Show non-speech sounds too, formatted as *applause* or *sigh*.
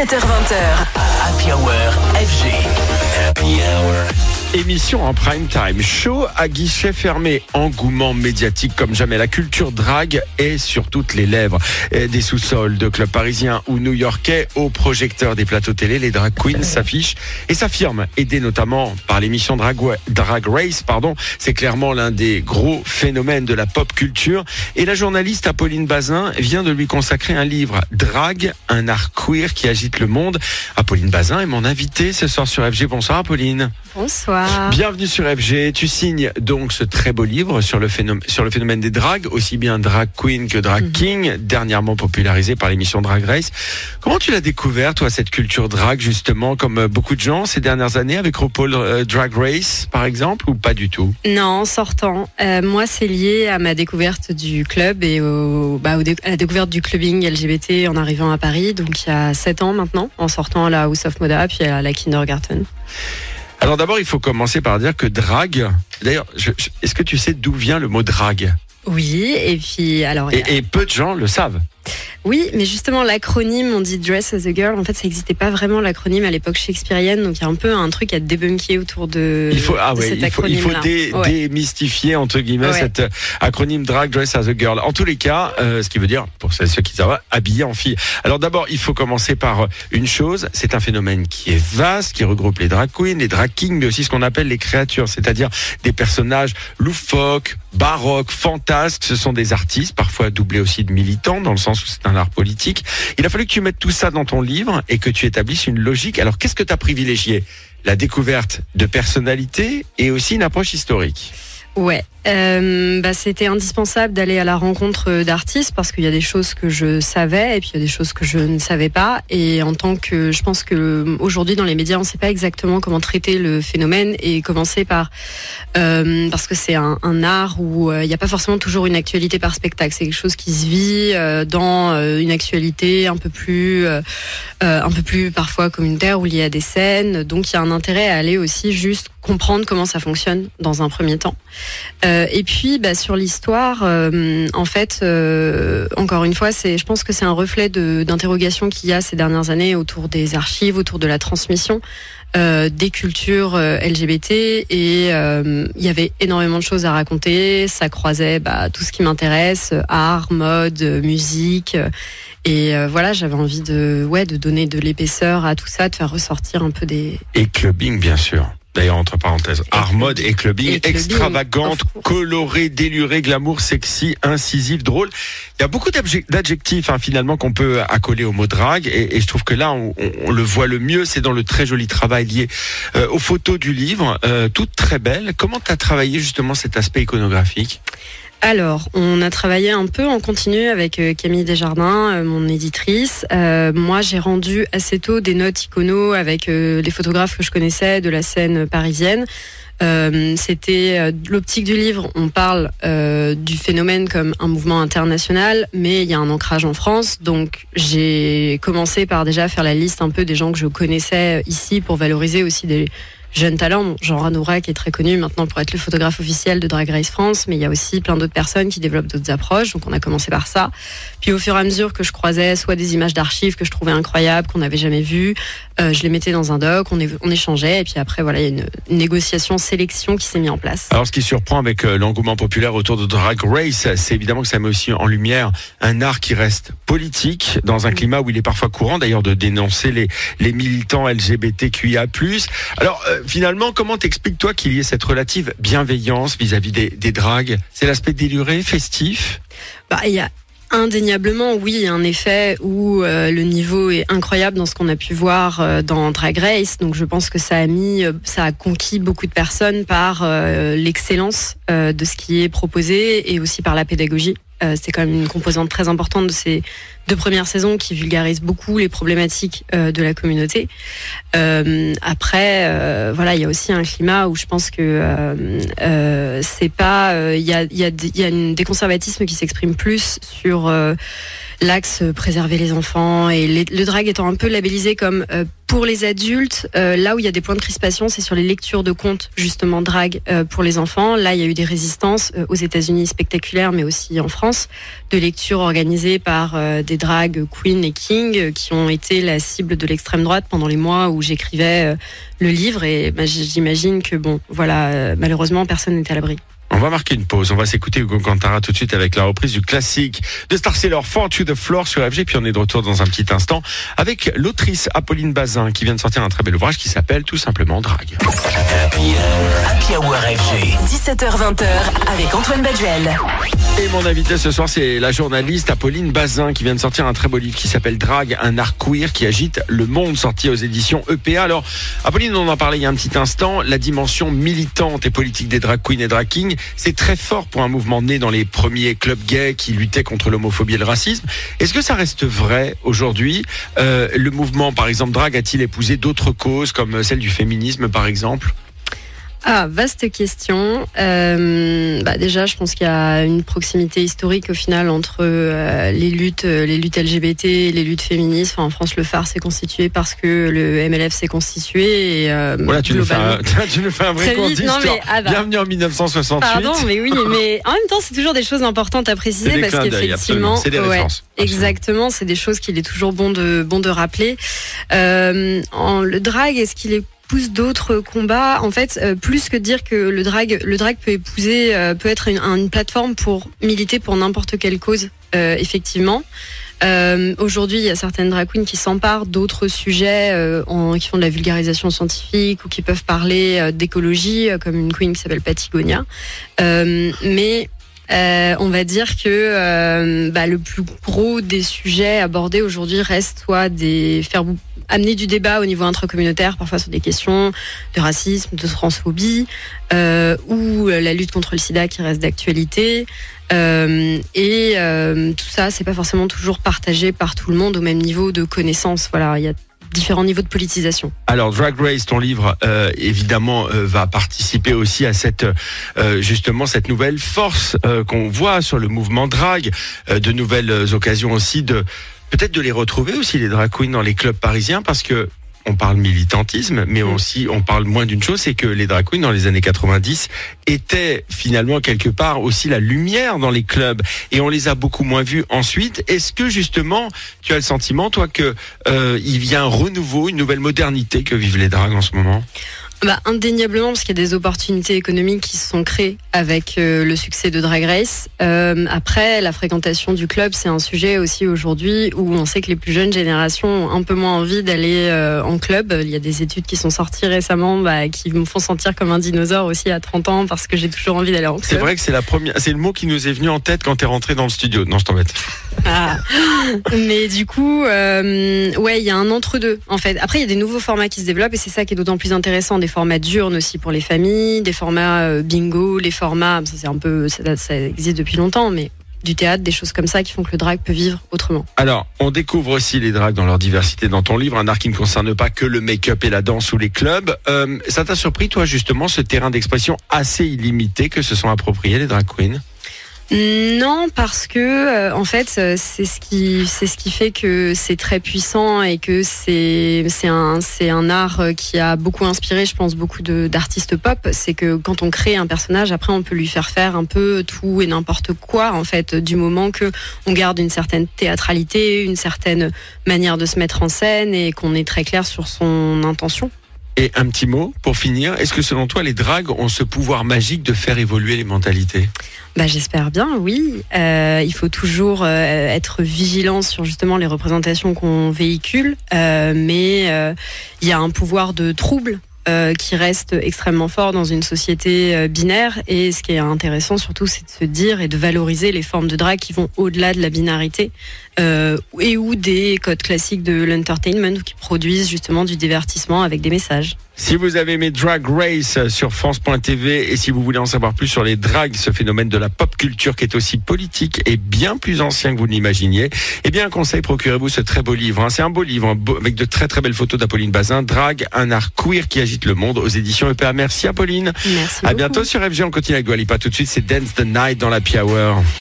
17h20h. Happy Hour FG. Happy Hour. Émission en prime time, show à guichet fermé, engouement médiatique comme jamais. La culture drague est sur toutes les lèvres des sous-sols de clubs parisiens ou new-yorkais au projecteur des plateaux télé. Les drag queens s'affichent et s'affirment, aidés notamment par l'émission drag, drag Race. Pardon, c'est clairement l'un des gros phénomènes de la pop culture. Et la journaliste Apolline Bazin vient de lui consacrer un livre, Drag, un art queer qui agite le monde. Apolline Bazin est mon invitée ce soir sur FG. Bonsoir Apolline. Bonsoir. Bienvenue sur FG. Tu signes donc ce très beau livre sur le phénomène, sur le phénomène des dragues, aussi bien drag queen que drag Mhm. king, dernièrement popularisé par l'émission Drag Race. Comment tu l'as découvert, toi, cette culture drague, justement, comme euh, beaucoup de gens ces dernières années, avec RuPaul euh, Drag Race, par exemple, ou pas du tout? Non, en sortant. Euh, moi, c'est lié à ma découverte du club et au, bah, au dé- à la découverte du clubbing LGBT en arrivant à Paris, donc il y a 7 ans maintenant, en sortant à la House of Moda puis à la Kindergarten. Alors d'abord, il faut commencer par dire que drag, d'ailleurs, est-ce que tu sais d'où vient le mot drag Oui, et puis alors. et, et peu de gens le savent. Oui, mais justement, l'acronyme, on dit Dress as a Girl, en fait, ça n'existait pas vraiment l'acronyme à l'époque shakespearienne, donc il y a un peu un truc à débunker autour de, Il faut, ah de ouais, cet il faut, il faut acronyme-là. dé- Ouais. démystifier entre guillemets Ouais. cet euh, acronyme drag dress as a girl. En tous les cas, euh, ce qui veut dire pour celles- ceux qui savent, habillé en fille. Alors d'abord, il faut commencer par euh, une chose. C'est un phénomène qui est vaste, qui regroupe les drag queens, les drag kings, mais aussi ce qu'on appelle les créatures, c'est-à-dire des personnages loufoques, baroques, fantasques. Ce sont des artistes, parfois doublés aussi de militants, dans le sens où c'est un art politique. Il a fallu que tu mettes tout ça dans ton livre et que tu établisses une logique. Alors qu'est-ce que tu as privilégié? La découverte de personnalités et aussi une approche historique. Ouais, euh, bah, c'était indispensable d'aller à la rencontre euh, d'artistes parce qu'il y a des choses que je savais et puis il y a des choses que je ne savais pas. Et en tant que, je pense que euh, aujourd'hui dans les médias, on ne sait pas exactement comment traiter le phénomène et commencer par euh, parce que c'est un, un art où euh, il n'y a pas forcément toujours une actualité par spectacle. C'est quelque chose qui se vit euh, dans euh, une actualité un peu plus, euh, euh, un peu plus parfois communautaire où il y a des scènes. Donc il y a un intérêt à aller aussi juste comprendre comment ça fonctionne dans un premier temps. Euh, et puis bah, sur l'histoire, euh, en fait, euh, encore une fois, c'est, je pense que c'est un reflet d'interrogation qu'il y a ces dernières années autour des archives, autour de la transmission. Euh, des cultures euh, LGBT et euh, il y avait énormément de choses à raconter. Ça croisait bah, tout ce qui m'intéresse, euh, art, mode, euh, musique. euh, et euh, voilà, j'avais envie de, ouais, de donner de l'épaisseur à tout ça, de faire ressortir un peu des, Et clubbing, bien sûr. D'ailleurs, entre parenthèses, art mode et clubbing, Et clubbing, extravagante, colorée, délurée, glamour, sexy, incisive, drôle. Il y a beaucoup d'adjectifs hein, finalement qu'on peut accoler au mot drague. Et, et je trouve que là, on, on- on le voit le mieux, c'est dans le très joli travail lié euh, aux photos du livre, euh, toutes très belles. Comment tu as travaillé justement cet aspect iconographique? Alors, on a travaillé un peu en continu avec euh, Camille Desjardins, euh, mon éditrice. Euh, moi, j'ai rendu assez tôt des notes icono avec euh, les photographes que je connaissais de la scène parisienne. Euh, C'était euh, l'optique du livre. On parle du phénomène comme un mouvement international, mais il y a un ancrage en France. Donc, j'ai commencé par déjà faire la liste un peu des gens que je connaissais ici pour valoriser aussi des jeunes talents. Jean Ranoura qui est très connu maintenant pour être le photographe officiel de Drag Race France, mais il y a aussi plein d'autres personnes qui développent d'autres approches. Donc on a commencé par ça. Puis au fur et à mesure que je croisais soit des images d'archives que je trouvais incroyables, qu'on n'avait jamais vues, euh, je les mettais dans un doc, on, échangeait, et puis après voilà, il y a une, une négociation, sélection qui s'est mise en place. Alors, ce qui surprend avec euh, l'engouement populaire autour de Drag Race, c'est évidemment que ça met aussi en lumière un art qui reste politique, dans un climat où il est parfois courant d'ailleurs de dénoncer les, les militants LGBTQIA+. Alors, euh, finalement, comment t'expliques toi qu'il y ait cette relative bienveillance vis-à-vis des, des dragues? C'est l'aspect déluré, festif? Bah, il y a indéniablement, oui, un effet où euh, le niveau est incroyable dans ce qu'on a pu voir euh, dans Drag Race. Donc, je pense que ça a mis, euh, ça a conquis beaucoup de personnes par l'excellence de ce qui est proposé et aussi par la pédagogie. Euh, c'est quand même une composante très importante de ces deux premières saisons qui vulgarisent beaucoup les problématiques euh, de la communauté. Euh, après, euh, voilà, il y a aussi un climat où je pense que euh, euh, c'est pas, il y a, y a, y a une, des conservatismes qui s'expriment plus sur l'axe euh, préserver les enfants et le drag étant un peu labellisé comme euh, pour les adultes, euh, là où il y a des points de crispation, c'est sur les lectures de contes justement drag euh, pour les enfants. Là, il y a eu des résistances aux États-Unis spectaculaires, mais aussi en France, de lectures organisées par des drag queen et king qui ont été la cible de l'extrême droite pendant les mois où j'écrivais le livre. Et bah, j'imagine que bon, voilà, malheureusement, personne n'est à l'abri. On va marquer une pause. On va s'écouter Hugo Cantara tout de suite avec la reprise du classique de Star Sailor Fall to the Floor sur FG. Puis on est de retour dans un petit instant avec l'autrice Apolline Bazin qui vient de sortir un très bel ouvrage qui s'appelle tout simplement Drag. Happy Hour, Happy Hour FG. 17h20h avec Antoine Baduel. Et mon invité ce soir, c'est la journaliste Apolline Bazin qui vient de sortir un très beau livre qui s'appelle Drag, un art queer qui agite le monde, sorti aux éditions EPA. Alors, Apolline, on en parlait il y a un petit instant, la dimension militante et politique des drag queens et drag kings, c'est très fort pour un mouvement né dans les premiers clubs gays qui luttaient contre l'homophobie et le racisme. Est-ce que ça reste vrai aujourd'hui? Euh, Le mouvement, par exemple, drag a-t-il épousé d'autres causes comme celle du féminisme, par exemple? Ah, vaste question. Euh, bah déjà, je pense qu'il y a une proximité historique au final entre euh, les luttes, euh, les luttes LGBT, et les luttes féministes. Enfin, en France, le phare s'est constitué parce que le MLF s'est constitué. Et, euh, Voilà, tu nous, fais un, *laughs* tu nous fais un vrai cours d'histoire. mais, ah bah. Bienvenue en 1968. Pardon, mais oui, mais en même temps, c'est toujours des choses importantes à préciser des parce qu'effectivement, C'est des ouais, références. absolument. Exactement, c'est des choses qu'il est toujours bon de bon de rappeler. Euh, en, le drag, est-ce qu'il épouse d'autres combats En fait, euh, plus que dire que le drag, le drag peut épouser, euh, peut être une, plateforme pour militer pour n'importe quelle cause, euh, effectivement. Aujourd'hui, il y a certaines drag queens qui s'emparent d'autres sujets, en, qui font de la vulgarisation scientifique ou qui peuvent parler d'écologie, comme une queen qui s'appelle Patagonia. Mais on va dire que bah, le plus gros des sujets abordés aujourd'hui reste soit des faire amener du débat au niveau intracommunautaire, parfois sur des questions de racisme, de transphobie, euh, ou la lutte contre le sida qui reste d'actualité. Euh, et euh, tout ça, c'est pas forcément toujours partagé par tout le monde au même niveau de connaissance. Voilà, il y a différents niveaux de politisation. Alors Drag Race, ton livre, euh, évidemment, euh, va participer aussi à cette euh, justement cette nouvelle force euh, qu'on voit sur le mouvement drag, euh, de nouvelles occasions aussi de peut-être de les retrouver aussi les drag queens dans les clubs parisiens parce que on parle militantisme, mais Mm. aussi on parle moins d'une chose, c'est que les drag queens dans les années 90 étaient finalement quelque part aussi la lumière dans les clubs et on les a beaucoup moins vus ensuite. Est-ce que justement tu as le sentiment, toi, que euh, il y a un renouveau, une nouvelle modernité que vivent les drags en ce moment? Bah, indéniablement, parce qu'il y a des opportunités économiques qui se sont créées avec euh, le succès de Drag Race. Euh, après, la fréquentation du club, c'est un sujet aussi aujourd'hui où on sait que les plus jeunes générations ont un peu moins envie d'aller euh, en club. Il y a des études qui sont sorties récemment bah, qui me font sentir comme un dinosaure aussi à 30 ans parce que j'ai toujours envie d'aller en club. C'est vrai que c'est la première, c'est le mot qui nous est venu en tête quand t'es rentré dans le studio. Non, je t'embête. Ah. Mais du coup, euh, ouais, il y a un entre-deux en fait. Après, il y a des nouveaux formats qui se développent et c'est ça qui est d'autant plus intéressant. Des formats diurnes aussi pour les familles, des formats euh, bingo, les formats, ça c'est un peu, ça existe depuis longtemps, mais du théâtre, des choses comme ça qui font que le drag peut vivre autrement. Alors, on découvre aussi les drags dans leur diversité dans ton livre, un art qui ne concerne pas que le make-up et la danse ou les clubs. Euh, ça t'a surpris, toi, justement, ce terrain d'expression assez illimité que se sont appropriés les drag queens? Non, parce que euh, en fait, euh, c'est ce qui c'est ce qui fait que c'est très puissant et que c'est c'est un c'est un art euh, qui a beaucoup inspiré, je pense, beaucoup d'artistes pop. C'est que quand on crée un personnage, après, on peut lui faire faire un peu tout et n'importe quoi, en fait, du moment que on garde une certaine théâtralité, une certaine manière de se mettre en scène et qu'on est très clair sur son intention. Et un petit mot pour finir. Est-ce que selon toi, les drags ont ce pouvoir magique de faire évoluer les mentalités? Bah, j'espère bien, oui. Euh, il faut toujours euh, être vigilant sur justement les représentations qu'on véhicule, euh, mais il y a un pouvoir de trouble. qui reste extrêmement fort dans une société binaire et ce qui est intéressant surtout c'est de se dire et de valoriser les formes de drag qui vont au-delà de la binarité euh, et ou des codes classiques de l'entertainment qui produisent justement du divertissement avec des messages. Si vous avez aimé Drag Race sur France.tv et si vous voulez en savoir plus sur les drags, ce phénomène de la pop culture qui est aussi politique et bien plus ancien que vous ne l'imaginiez, eh bien, un conseil, procurez-vous ce très beau livre. hein. C'est un beau livre avec de très très belles photos d'Apolline Bazin. Drag, un art queer qui agite le monde aux éditions EPA. Merci Apolline. Merci. À beaucoup. bientôt sur FG. On continue avec Dua Lipa. Tout de suite, c'est Dance the Night dans la Hour.